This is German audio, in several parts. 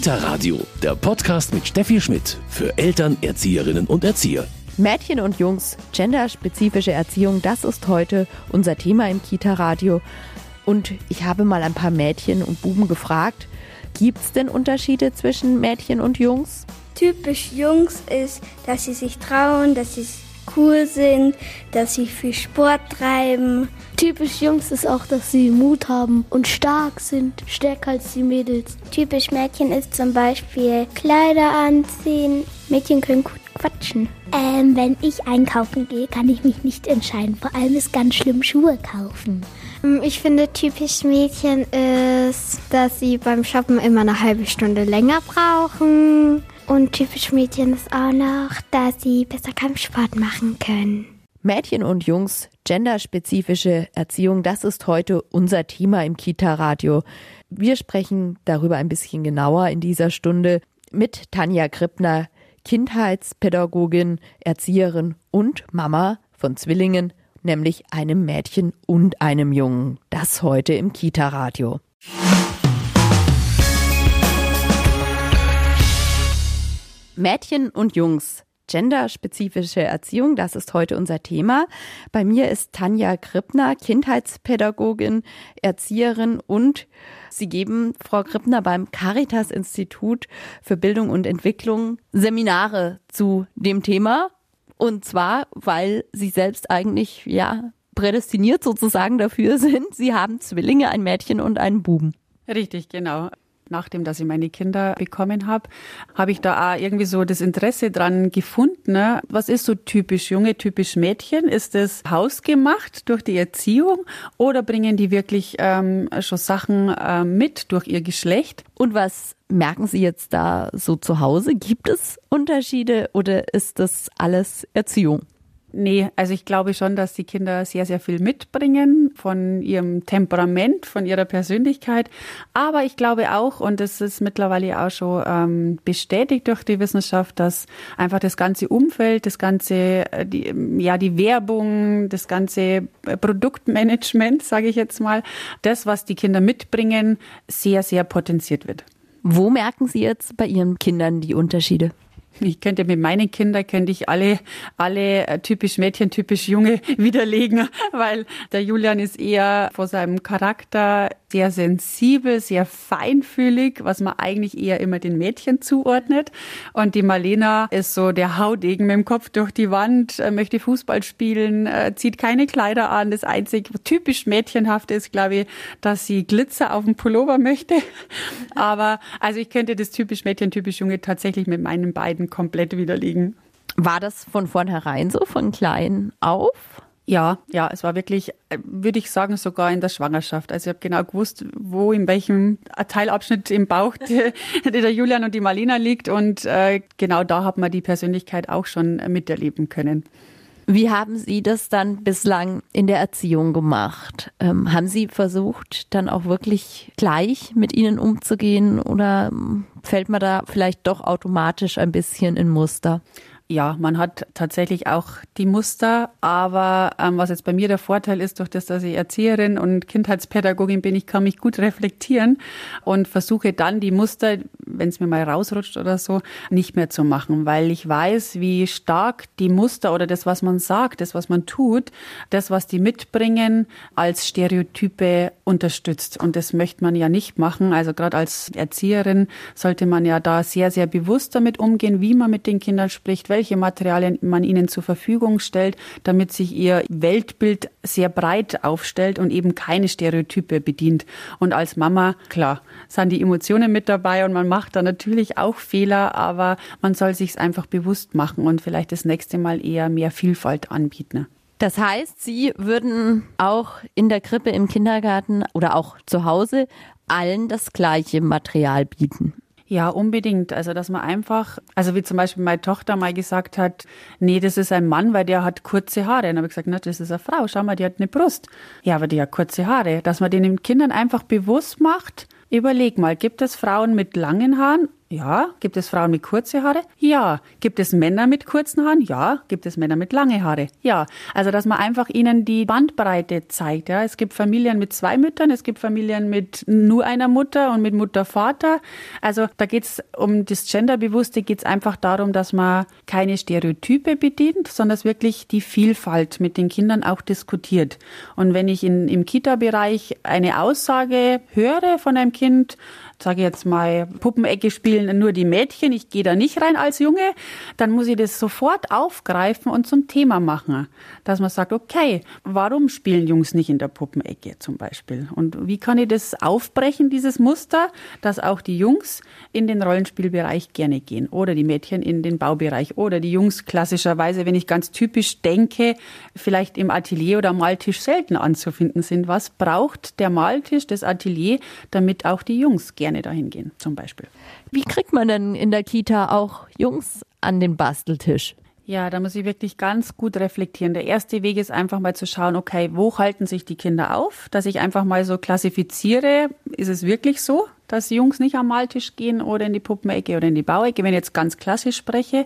Kita Radio, der Podcast mit Steffi Schmidt für Eltern, Erzieherinnen und Erzieher. Mädchen und Jungs, genderspezifische Erziehung, das ist heute unser Thema im Kita Radio. Und ich habe mal ein paar Mädchen und Buben gefragt, gibt es denn Unterschiede zwischen Mädchen und Jungs? Typisch Jungs ist, dass sie sich trauen, dass sie cool sind, dass sie viel Sport treiben. Typisch Jungs ist auch, dass sie Mut haben und stark sind, stärker als die Mädels. Typisch Mädchen ist zum Beispiel Kleider anziehen. Mädchen können gut quatschen. Ähm, wenn ich einkaufen gehe, kann ich mich nicht entscheiden. Vor allem ist ganz schlimm Schuhe kaufen. Ähm, ich finde typisch Mädchen ist, dass sie beim Shoppen immer eine halbe Stunde länger brauchen. Und typisch Mädchen ist auch noch, dass sie besser Kampfsport machen können. Mädchen und Jungs, genderspezifische Erziehung, das ist heute unser Thema im Kita-Radio. Wir sprechen darüber ein bisschen genauer in dieser Stunde mit Tanja Krippner, Kindheitspädagogin, Erzieherin und Mama von Zwillingen, nämlich einem Mädchen und einem Jungen. Das heute im Kita-Radio. Mädchen und Jungs. Genderspezifische Erziehung, das ist heute unser Thema. Bei mir ist Tanja Krippner, Kindheitspädagogin, Erzieherin und Sie geben, Frau Krippner, beim Caritas-Institut für Bildung und Entwicklung Seminare zu dem Thema. Und zwar, weil Sie selbst eigentlich, ja, prädestiniert sozusagen dafür sind. Sie haben Zwillinge, ein Mädchen und einen Buben. Richtig, genau nachdem, dass ich meine Kinder bekommen habe, habe ich da auch irgendwie so das Interesse dran gefunden. Ne? Was ist so typisch Junge, typisch Mädchen? Ist das hausgemacht durch die Erziehung oder bringen die wirklich ähm, schon Sachen äh, mit durch ihr Geschlecht? Und was merken Sie jetzt da so zu Hause? Gibt es Unterschiede oder ist das alles Erziehung? Nee, also ich glaube schon, dass die Kinder sehr, sehr viel mitbringen von ihrem Temperament, von ihrer Persönlichkeit. Aber ich glaube auch, und das ist mittlerweile auch schon ähm, bestätigt durch die Wissenschaft, dass einfach das ganze Umfeld, das ganze, äh, die, ja, die Werbung, das ganze Produktmanagement, sage ich jetzt mal, das, was die Kinder mitbringen, sehr, sehr potenziert wird. Wo merken Sie jetzt bei Ihren Kindern die Unterschiede? Ich könnte mit meinen Kindern könnte ich alle, alle äh, typisch Mädchen, typisch Junge widerlegen, weil der Julian ist eher vor seinem Charakter sehr sensibel, sehr feinfühlig, was man eigentlich eher immer den Mädchen zuordnet. Und die Marlena ist so der Haudegen mit dem Kopf durch die Wand, äh, möchte Fußball spielen, äh, zieht keine Kleider an. Das einzige typisch mädchenhafte ist, glaube ich, dass sie Glitzer auf dem Pullover möchte. Aber also ich könnte das typisch Mädchen, typisch Junge tatsächlich mit meinen beiden komplett widerlegen. War das von vornherein so, von klein auf? Ja, ja, es war wirklich, äh, würde ich sagen, sogar in der Schwangerschaft. Also ich habe genau gewusst, wo in welchem Teilabschnitt im Bauch die, der Julian und die Marlena liegt. Und äh, genau da hat man die Persönlichkeit auch schon miterleben können. Wie haben Sie das dann bislang in der Erziehung gemacht? Ähm, haben Sie versucht, dann auch wirklich gleich mit ihnen umzugehen oder ähm, fällt man da vielleicht doch automatisch ein bisschen in Muster? Ja, man hat tatsächlich auch die Muster, aber ähm, was jetzt bei mir der Vorteil ist, durch das, dass ich Erzieherin und Kindheitspädagogin bin, ich kann mich gut reflektieren und versuche dann die Muster, wenn es mir mal rausrutscht oder so, nicht mehr zu machen, weil ich weiß, wie stark die Muster oder das, was man sagt, das, was man tut, das, was die mitbringen, als Stereotype unterstützt. Und das möchte man ja nicht machen. Also gerade als Erzieherin sollte man ja da sehr, sehr bewusst damit umgehen, wie man mit den Kindern spricht, welche Materialien man ihnen zur Verfügung stellt, damit sich ihr Weltbild sehr breit aufstellt und eben keine Stereotype bedient. Und als Mama, klar, sind die Emotionen mit dabei und man macht da natürlich auch Fehler, aber man soll sich es einfach bewusst machen und vielleicht das nächste Mal eher mehr Vielfalt anbieten. Das heißt, Sie würden auch in der Krippe, im Kindergarten oder auch zu Hause allen das gleiche Material bieten. Ja, unbedingt. Also, dass man einfach, also wie zum Beispiel meine Tochter mal gesagt hat, nee, das ist ein Mann, weil der hat kurze Haare. Und habe ich gesagt, na, das ist eine Frau. Schau mal, die hat eine Brust. Ja, aber die hat kurze Haare. Dass man den Kindern einfach bewusst macht, überleg mal, gibt es Frauen mit langen Haaren Ja. Gibt es Frauen mit kurzen Haare? Ja. Gibt es Männer mit kurzen Haaren? Ja. Gibt es Männer mit lange Haare? Ja. Also, dass man einfach ihnen die Bandbreite zeigt. Ja. Es gibt Familien mit zwei Müttern, es gibt Familien mit nur einer Mutter und mit Mutter, Vater. Also, da geht es um das Genderbewusste, geht es einfach darum, dass man keine Stereotype bedient, sondern dass wirklich die Vielfalt mit den Kindern auch diskutiert. Und wenn ich in, im Kita-Bereich eine Aussage höre von einem Kind, sage jetzt mal, Puppenecke spielen nur die Mädchen, ich gehe da nicht rein als Junge, dann muss ich das sofort aufgreifen und zum Thema machen. Dass man sagt, okay, warum spielen Jungs nicht in der Puppenecke zum Beispiel? Und wie kann ich das aufbrechen, dieses Muster, dass auch die Jungs in den Rollenspielbereich gerne gehen oder die Mädchen in den Baubereich oder die Jungs klassischerweise, wenn ich ganz typisch denke, vielleicht im Atelier oder Maltisch selten anzufinden sind. Was braucht der Maltisch, das Atelier, damit auch die Jungs gerne gerne dahin gehen, zum Beispiel. Wie kriegt man denn in der Kita auch Jungs an den Basteltisch? Ja, da muss ich wirklich ganz gut reflektieren. Der erste Weg ist einfach mal zu schauen, okay, wo halten sich die Kinder auf? Dass ich einfach mal so klassifiziere, ist es wirklich so, dass Jungs nicht am Maltisch gehen oder in die Puppenecke oder in die Bauecke, wenn ich jetzt ganz klassisch spreche.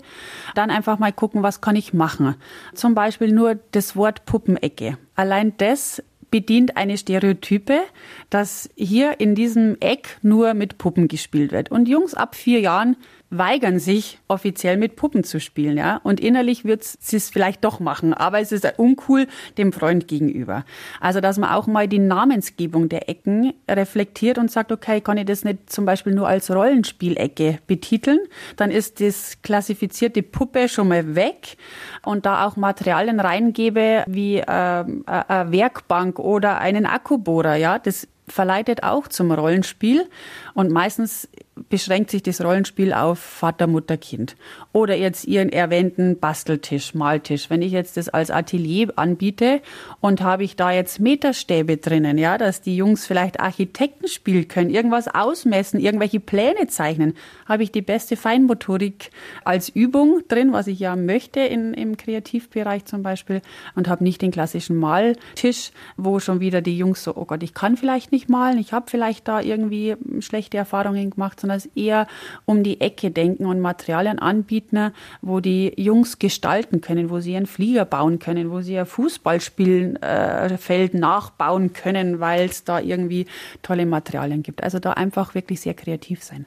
Dann einfach mal gucken, was kann ich machen? Zum Beispiel nur das Wort Puppenecke. Allein das bedient eine Stereotype, dass hier in diesem Eck nur mit Puppen gespielt wird. Und Jungs ab vier Jahren weigern sich, offiziell mit Puppen zu spielen, ja. Und innerlich wird sie es vielleicht doch machen, aber es ist uncool dem Freund gegenüber. Also, dass man auch mal die Namensgebung der Ecken reflektiert und sagt, okay, kann ich das nicht zum Beispiel nur als Rollenspielecke betiteln? Dann ist das klassifizierte Puppe schon mal weg und da auch Materialien reingebe wie äh, eine Werkbank oder einen Akkubohrer, ja, das verleitet auch zum Rollenspiel und meistens beschränkt sich das Rollenspiel auf Vater, Mutter, Kind. Oder jetzt Ihren erwähnten Basteltisch, Maltisch. Wenn ich jetzt das als Atelier anbiete und habe ich da jetzt Meterstäbe drinnen, ja, dass die Jungs vielleicht Architekten spielen können, irgendwas ausmessen, irgendwelche Pläne zeichnen, habe ich die beste Feinmotorik als Übung drin, was ich ja möchte in, im Kreativbereich zum Beispiel und habe nicht den klassischen Maltisch, wo schon wieder die Jungs so, oh Gott, ich kann vielleicht nicht malen, ich habe vielleicht da irgendwie schlechte Erfahrungen gemacht, sondern es eher um die Ecke denken und Materialien anbieten, wo die Jungs gestalten können, wo sie einen Flieger bauen können, wo sie ein Fußballspielfeld äh, nachbauen können, weil es da irgendwie tolle Materialien gibt. Also da einfach wirklich sehr kreativ sein.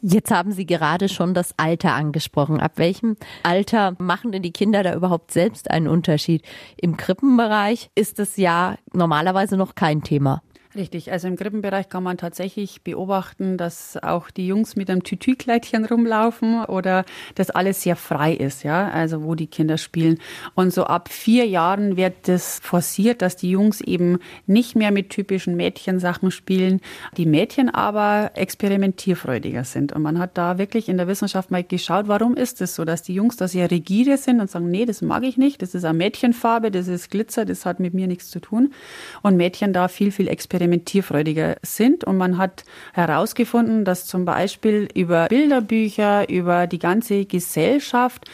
Jetzt haben Sie gerade schon das Alter angesprochen. Ab welchem Alter machen denn die Kinder da überhaupt selbst einen Unterschied? Im Krippenbereich ist es ja normalerweise noch kein Thema. Richtig, also im Krippenbereich kann man tatsächlich beobachten, dass auch die Jungs mit einem Tütükleidchen rumlaufen oder dass alles sehr frei ist, ja, also wo die Kinder spielen. Und so ab vier Jahren wird das forciert, dass die Jungs eben nicht mehr mit typischen Mädchensachen spielen, die Mädchen aber experimentierfreudiger sind. Und man hat da wirklich in der Wissenschaft mal geschaut, warum ist es so, dass die Jungs da sehr rigide sind und sagen, nee, das mag ich nicht, das ist eine Mädchenfarbe, das ist Glitzer, das hat mit mir nichts zu tun. Und Mädchen da viel, viel experimentieren experimentierfreudiger sind. Und man hat herausgefunden, dass zum Beispiel über Bilderbücher, über die ganze Gesellschaft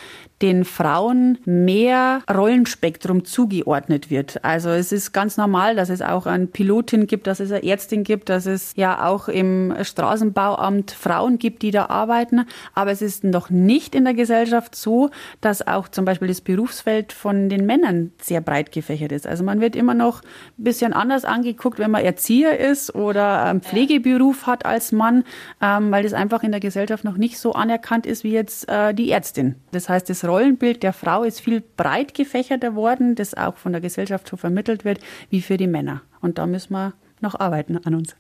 den Frauen mehr Rollenspektrum zugeordnet wird. Also es ist ganz normal, dass es auch eine Pilotin gibt, dass es eine Ärztin gibt, dass es ja auch im Straßenbauamt Frauen gibt, die da arbeiten. Aber es ist noch nicht in der Gesellschaft so, dass auch zum Beispiel das Berufsfeld von den Männern sehr breit gefächert ist. Also man wird immer noch ein bisschen anders angeguckt, wenn man Erzieher ist oder einen Pflegeberuf hat als Mann, ähm, weil das einfach in der Gesellschaft noch nicht so anerkannt ist wie jetzt äh, die Ärztin. Das heißt, das Rollenbild der Frau ist viel breit gefächerter worden, das auch von der Gesellschaft so vermittelt wird, wie für die Männer. Und da müssen wir noch arbeiten an uns.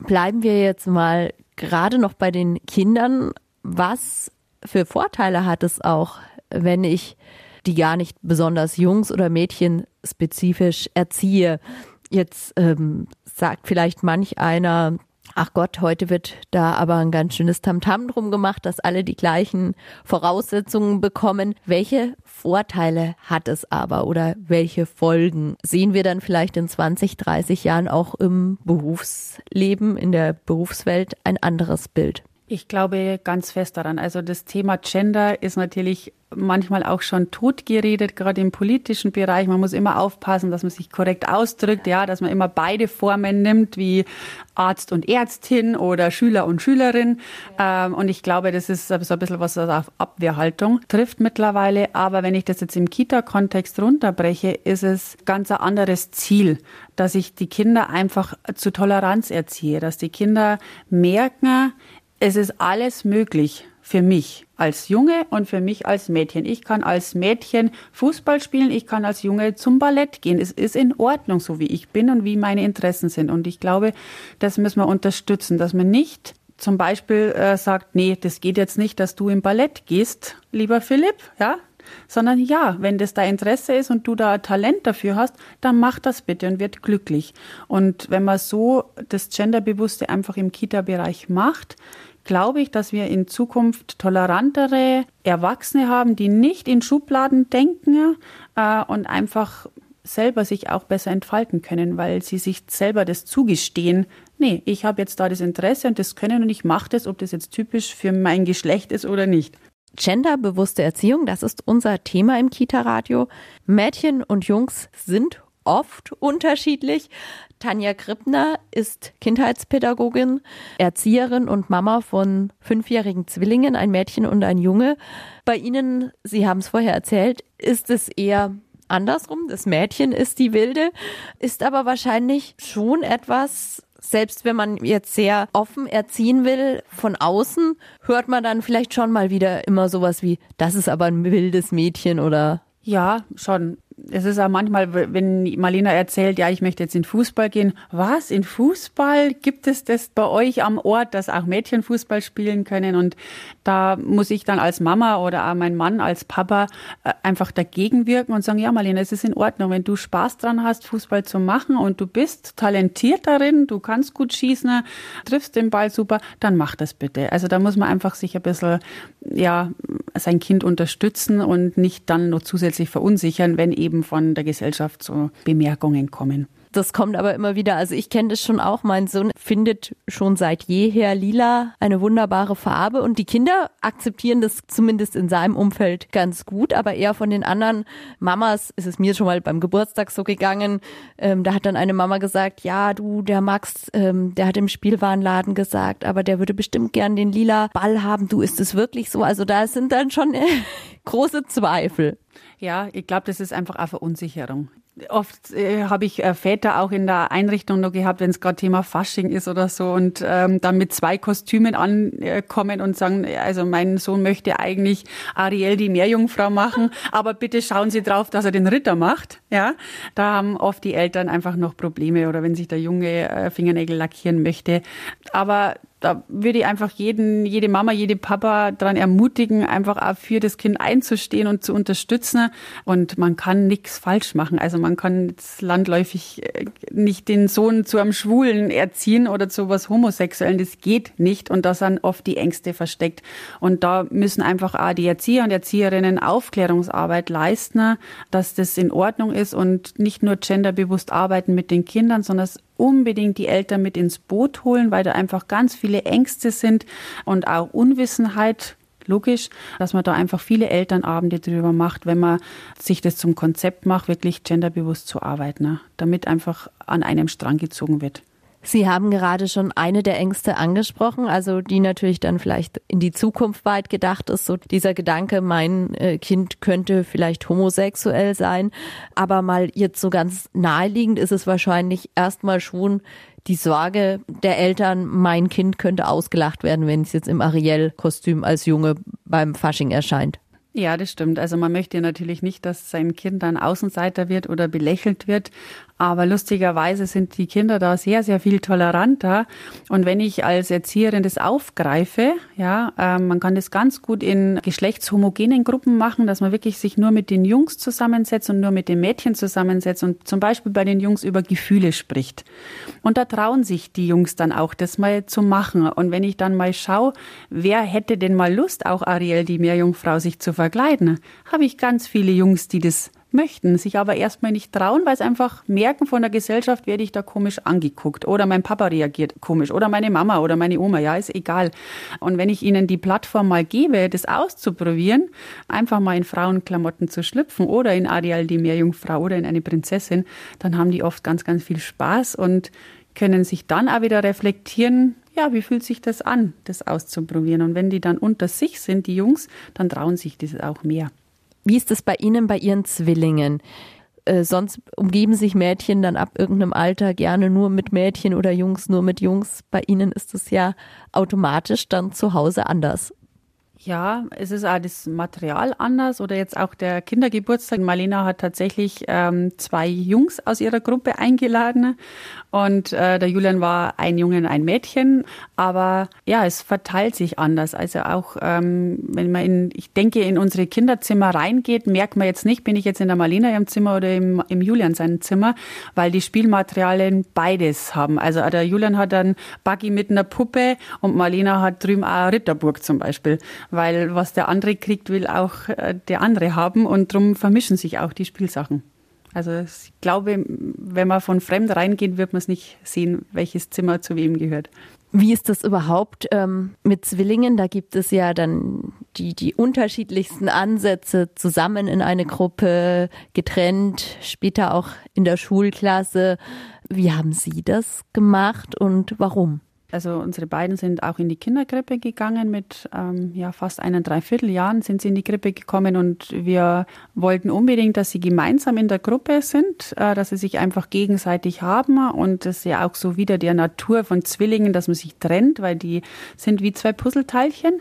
Bleiben wir jetzt mal gerade noch bei den Kindern. Was für Vorteile hat es auch, wenn ich die gar nicht besonders Jungs- oder Mädchen spezifisch erziehe? Jetzt ähm, sagt vielleicht manch einer, Ach Gott, heute wird da aber ein ganz schönes Tamtam drum gemacht, dass alle die gleichen Voraussetzungen bekommen. Welche Vorteile hat es aber oder welche Folgen sehen wir dann vielleicht in 20, 30 Jahren auch im Berufsleben, in der Berufswelt ein anderes Bild? Ich glaube ganz fest daran. Also das Thema Gender ist natürlich manchmal auch schon totgeredet, gerade im politischen Bereich. Man muss immer aufpassen, dass man sich korrekt ausdrückt, ja, dass man immer beide Formen nimmt, wie Arzt und Ärztin oder Schüler und Schülerin. Ähm, und ich glaube, das ist so ein bisschen was auf Abwehrhaltung trifft mittlerweile. Aber wenn ich das jetzt im Kita-Kontext runterbreche, ist es ganz ein anderes Ziel, dass ich die Kinder einfach zu Toleranz erziehe, dass die Kinder merken, es ist alles möglich für mich als Junge und für mich als Mädchen. Ich kann als Mädchen Fußball spielen, ich kann als Junge zum Ballett gehen. Es ist in Ordnung, so wie ich bin und wie meine Interessen sind. Und ich glaube, das müssen wir unterstützen, dass man nicht zum Beispiel äh, sagt, nee, das geht jetzt nicht, dass du im Ballett gehst, lieber Philipp, ja, sondern ja, wenn das dein Interesse ist und du da Talent dafür hast, dann mach das bitte und wird glücklich. Und wenn man so das Genderbewusste einfach im Kita-Bereich macht, glaube ich, dass wir in Zukunft tolerantere Erwachsene haben, die nicht in Schubladen denken äh, und einfach selber sich auch besser entfalten können, weil sie sich selber das zugestehen. Nee, ich habe jetzt da das Interesse und das Können und ich mache das, ob das jetzt typisch für mein Geschlecht ist oder nicht. Genderbewusste Erziehung, das ist unser Thema im Kita-Radio. Mädchen und Jungs sind oft unterschiedlich. Tanja Krippner ist Kindheitspädagogin, Erzieherin und Mama von fünfjährigen Zwillingen, ein Mädchen und ein Junge. Bei Ihnen, Sie haben es vorher erzählt, ist es eher andersrum. Das Mädchen ist die Wilde, ist aber wahrscheinlich schon etwas, selbst wenn man jetzt sehr offen erziehen will, von außen hört man dann vielleicht schon mal wieder immer sowas wie, das ist aber ein wildes Mädchen oder ja, schon es ist auch manchmal, wenn Marlena erzählt, ja, ich möchte jetzt in Fußball gehen. Was? In Fußball? Gibt es das bei euch am Ort, dass auch Mädchen Fußball spielen können? Und da muss ich dann als Mama oder auch mein Mann als Papa äh, einfach dagegen wirken und sagen, ja, Marlena, es ist in Ordnung, wenn du Spaß dran hast, Fußball zu machen und du bist talentiert darin, du kannst gut schießen, triffst den Ball super, dann mach das bitte. Also da muss man einfach sich ein bisschen, ja, sein Kind unterstützen und nicht dann noch zusätzlich verunsichern, wenn eben eben von der Gesellschaft so Bemerkungen kommen. Das kommt aber immer wieder. Also ich kenne das schon auch. Mein Sohn findet schon seit jeher lila eine wunderbare Farbe und die Kinder akzeptieren das zumindest in seinem Umfeld ganz gut. Aber eher von den anderen Mamas ist es mir schon mal beim Geburtstag so gegangen. Ähm, da hat dann eine Mama gesagt, ja, du, der Max, ähm, der hat im Spielwarenladen gesagt, aber der würde bestimmt gern den lila Ball haben. Du, ist es wirklich so? Also da sind dann schon äh, große Zweifel. Ja, ich glaube, das ist einfach eine Verunsicherung. Oft äh, habe ich äh, Väter auch in der Einrichtung noch gehabt, wenn es gerade Thema Fasching ist oder so und ähm, dann mit zwei Kostümen ankommen und sagen, also mein Sohn möchte eigentlich Ariel die Meerjungfrau machen, aber bitte schauen Sie drauf, dass er den Ritter macht. Ja, da haben oft die Eltern einfach noch Probleme oder wenn sich der Junge äh, Fingernägel lackieren möchte. Aber da würde ich einfach jeden, jede Mama, jede Papa daran ermutigen, einfach auch für das Kind einzustehen und zu unterstützen. Und man kann nichts falsch machen. Also man kann jetzt landläufig äh, nicht den Sohn zu einem Schwulen erziehen oder zu was Homosexuellen. Das geht nicht. Und da sind oft die Ängste versteckt. Und da müssen einfach auch die Erzieher und Erzieherinnen Aufklärungsarbeit leisten, dass das in Ordnung ist und nicht nur genderbewusst arbeiten mit den Kindern, sondern unbedingt die Eltern mit ins Boot holen, weil da einfach ganz viele Ängste sind und auch Unwissenheit logisch, dass man da einfach viele Elternabende drüber macht, wenn man sich das zum Konzept macht, wirklich genderbewusst zu arbeiten, ne? damit einfach an einem Strang gezogen wird. Sie haben gerade schon eine der Ängste angesprochen, also die natürlich dann vielleicht in die Zukunft weit gedacht ist, so dieser Gedanke, mein äh, Kind könnte vielleicht homosexuell sein, aber mal jetzt so ganz naheliegend ist es wahrscheinlich erstmal schon die Sorge der Eltern, mein Kind könnte ausgelacht werden, wenn es jetzt im Ariel-Kostüm als Junge beim Fasching erscheint. Ja, das stimmt. Also man möchte natürlich nicht, dass sein Kind dann Außenseiter wird oder belächelt wird. Aber lustigerweise sind die Kinder da sehr, sehr viel toleranter. Und wenn ich als Erzieherin das aufgreife, ja, äh, man kann das ganz gut in geschlechtshomogenen Gruppen machen, dass man wirklich sich nur mit den Jungs zusammensetzt und nur mit den Mädchen zusammensetzt und zum Beispiel bei den Jungs über Gefühle spricht. Und da trauen sich die Jungs dann auch, das mal zu machen. Und wenn ich dann mal schaue, wer hätte denn mal Lust, auch Ariel, die Meerjungfrau, sich zu verkleiden, habe ich ganz viele Jungs, die das möchten, sich aber erstmal nicht trauen, weil sie einfach merken, von der Gesellschaft werde ich da komisch angeguckt oder mein Papa reagiert komisch oder meine Mama oder meine Oma, ja, ist egal. Und wenn ich ihnen die Plattform mal gebe, das auszuprobieren, einfach mal in Frauenklamotten zu schlüpfen oder in Ariel die Meerjungfrau oder in eine Prinzessin, dann haben die oft ganz, ganz viel Spaß und können sich dann auch wieder reflektieren, ja, wie fühlt sich das an, das auszuprobieren? Und wenn die dann unter sich sind, die Jungs, dann trauen sich das auch mehr. Wie ist es bei Ihnen, bei Ihren Zwillingen? Äh, sonst umgeben sich Mädchen dann ab irgendeinem Alter gerne nur mit Mädchen oder Jungs nur mit Jungs. Bei Ihnen ist es ja automatisch dann zu Hause anders. Ja, es ist auch das Material anders oder jetzt auch der Kindergeburtstag. Marlena hat tatsächlich ähm, zwei Jungs aus ihrer Gruppe eingeladen und äh, der Julian war ein Junge und ein Mädchen. Aber ja, es verteilt sich anders. Also auch ähm, wenn man in, ich denke, in unsere Kinderzimmer reingeht, merkt man jetzt nicht, bin ich jetzt in der Marlena im Zimmer oder im, im Julian seinem Zimmer, weil die Spielmaterialien beides haben. Also der Julian hat einen Buggy mit einer Puppe und Marlena hat drüben auch Ritterburg zum Beispiel weil was der andere kriegt, will auch äh, der andere haben und darum vermischen sich auch die Spielsachen. Also ich glaube, wenn man von fremd reingeht, wird man es nicht sehen, welches Zimmer zu wem gehört. Wie ist das überhaupt ähm, mit Zwillingen? Da gibt es ja dann die, die unterschiedlichsten Ansätze zusammen in eine Gruppe, getrennt, später auch in der Schulklasse. Wie haben Sie das gemacht und warum? Also unsere beiden sind auch in die Kinderkrippe gegangen. Mit ähm, ja, fast einen Dreivierteljahren sind sie in die Krippe gekommen und wir wollten unbedingt, dass sie gemeinsam in der Gruppe sind, äh, dass sie sich einfach gegenseitig haben und das ist ja auch so wieder der Natur von Zwillingen, dass man sich trennt, weil die sind wie zwei Puzzleteilchen.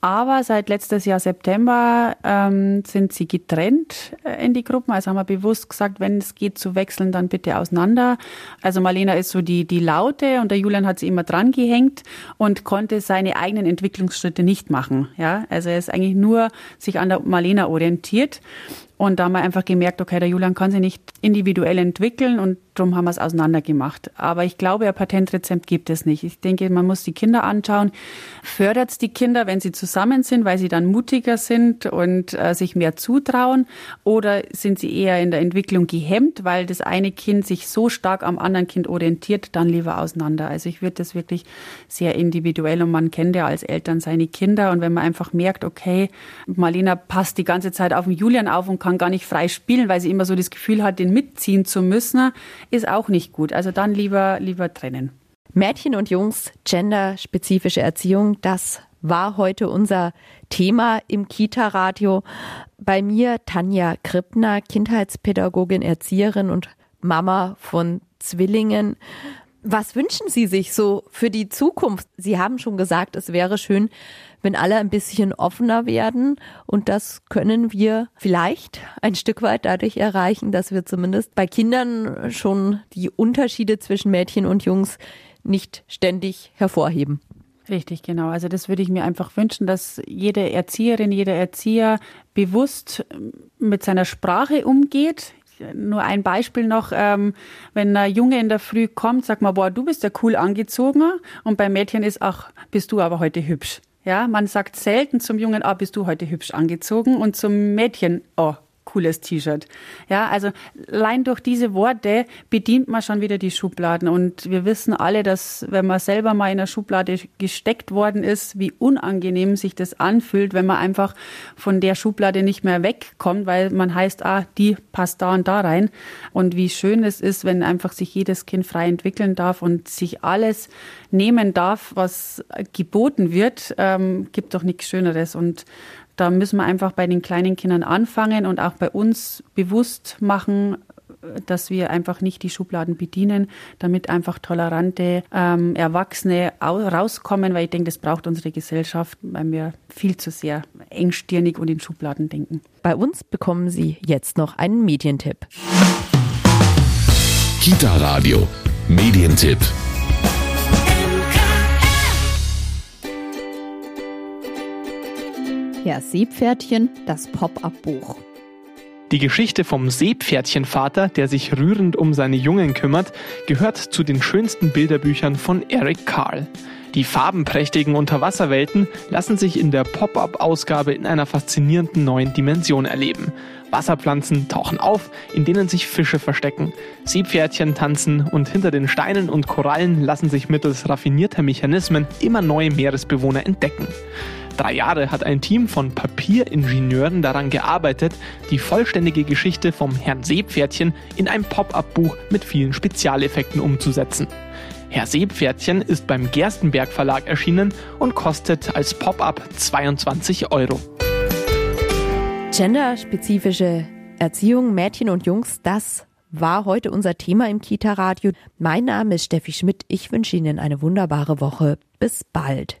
Aber seit letztes Jahr September ähm, sind sie getrennt äh, in die Gruppen. Also haben wir bewusst gesagt, wenn es geht zu wechseln, dann bitte auseinander. Also Marlena ist so die, die Laute und der Julian hat sie immer dran gehängt und konnte seine eigenen Entwicklungsschritte nicht machen. Ja, also er ist eigentlich nur sich an der Marlena orientiert. Und da haben wir einfach gemerkt, okay, der Julian kann sich nicht individuell entwickeln und darum haben wir es auseinandergemacht. Aber ich glaube, ein Patentrezept gibt es nicht. Ich denke, man muss die Kinder anschauen. Fördert es die Kinder, wenn sie zusammen sind, weil sie dann mutiger sind und äh, sich mehr zutrauen? Oder sind sie eher in der Entwicklung gehemmt, weil das eine Kind sich so stark am anderen Kind orientiert, dann lieber auseinander? Also ich würde das wirklich sehr individuell und man kennt ja als Eltern seine Kinder und wenn man einfach merkt, okay, Marlena passt die ganze Zeit auf den Julian auf und kann kann gar nicht frei spielen, weil sie immer so das Gefühl hat, den mitziehen zu müssen, ist auch nicht gut. Also dann lieber, lieber trennen. Mädchen und Jungs, genderspezifische Erziehung, das war heute unser Thema im Kita-Radio. Bei mir Tanja Krippner, Kindheitspädagogin, Erzieherin und Mama von Zwillingen. Was wünschen Sie sich so für die Zukunft? Sie haben schon gesagt, es wäre schön, wenn alle ein bisschen offener werden. Und das können wir vielleicht ein Stück weit dadurch erreichen, dass wir zumindest bei Kindern schon die Unterschiede zwischen Mädchen und Jungs nicht ständig hervorheben. Richtig, genau. Also das würde ich mir einfach wünschen, dass jede Erzieherin, jeder Erzieher bewusst mit seiner Sprache umgeht. Nur ein Beispiel noch, ähm, wenn ein Junge in der Früh kommt, sagt man, boah, du bist ja cool angezogen und beim Mädchen ist, ach, bist du aber heute hübsch. Ja, man sagt selten zum Jungen, ah, bist du heute hübsch angezogen und zum Mädchen, oh, cooles T-Shirt. Ja, also allein durch diese Worte bedient man schon wieder die Schubladen. Und wir wissen alle, dass wenn man selber mal in einer Schublade gesteckt worden ist, wie unangenehm sich das anfühlt, wenn man einfach von der Schublade nicht mehr wegkommt, weil man heißt, ah, die passt da und da rein. Und wie schön es ist, wenn einfach sich jedes Kind frei entwickeln darf und sich alles nehmen darf, was geboten wird, ähm, gibt doch nichts Schöneres. Und da müssen wir einfach bei den kleinen Kindern anfangen und auch bei uns bewusst machen, dass wir einfach nicht die Schubladen bedienen, damit einfach tolerante ähm, Erwachsene rauskommen, weil ich denke, das braucht unsere Gesellschaft, weil wir viel zu sehr engstirnig und in Schubladen denken. Bei uns bekommen Sie jetzt noch einen Medientipp. Kita Radio, Medientipp. Herr Seepferdchen, das Pop-up-Buch. Die Geschichte vom Seepferdchenvater, der sich rührend um seine Jungen kümmert, gehört zu den schönsten Bilderbüchern von Eric Carl. Die farbenprächtigen Unterwasserwelten lassen sich in der Pop-up-Ausgabe in einer faszinierenden neuen Dimension erleben. Wasserpflanzen tauchen auf, in denen sich Fische verstecken. Seepferdchen tanzen und hinter den Steinen und Korallen lassen sich mittels raffinierter Mechanismen immer neue Meeresbewohner entdecken. Drei Jahre hat ein Team von Papieringenieuren daran gearbeitet, die vollständige Geschichte vom Herrn Seepferdchen in ein Pop-up-Buch mit vielen Spezialeffekten umzusetzen. Herr Seepferdchen ist beim Gerstenberg Verlag erschienen und kostet als Pop-up 22 Euro. Genderspezifische Erziehung, Mädchen und Jungs, das war heute unser Thema im Kita-Radio. Mein Name ist Steffi Schmidt. Ich wünsche Ihnen eine wunderbare Woche. Bis bald.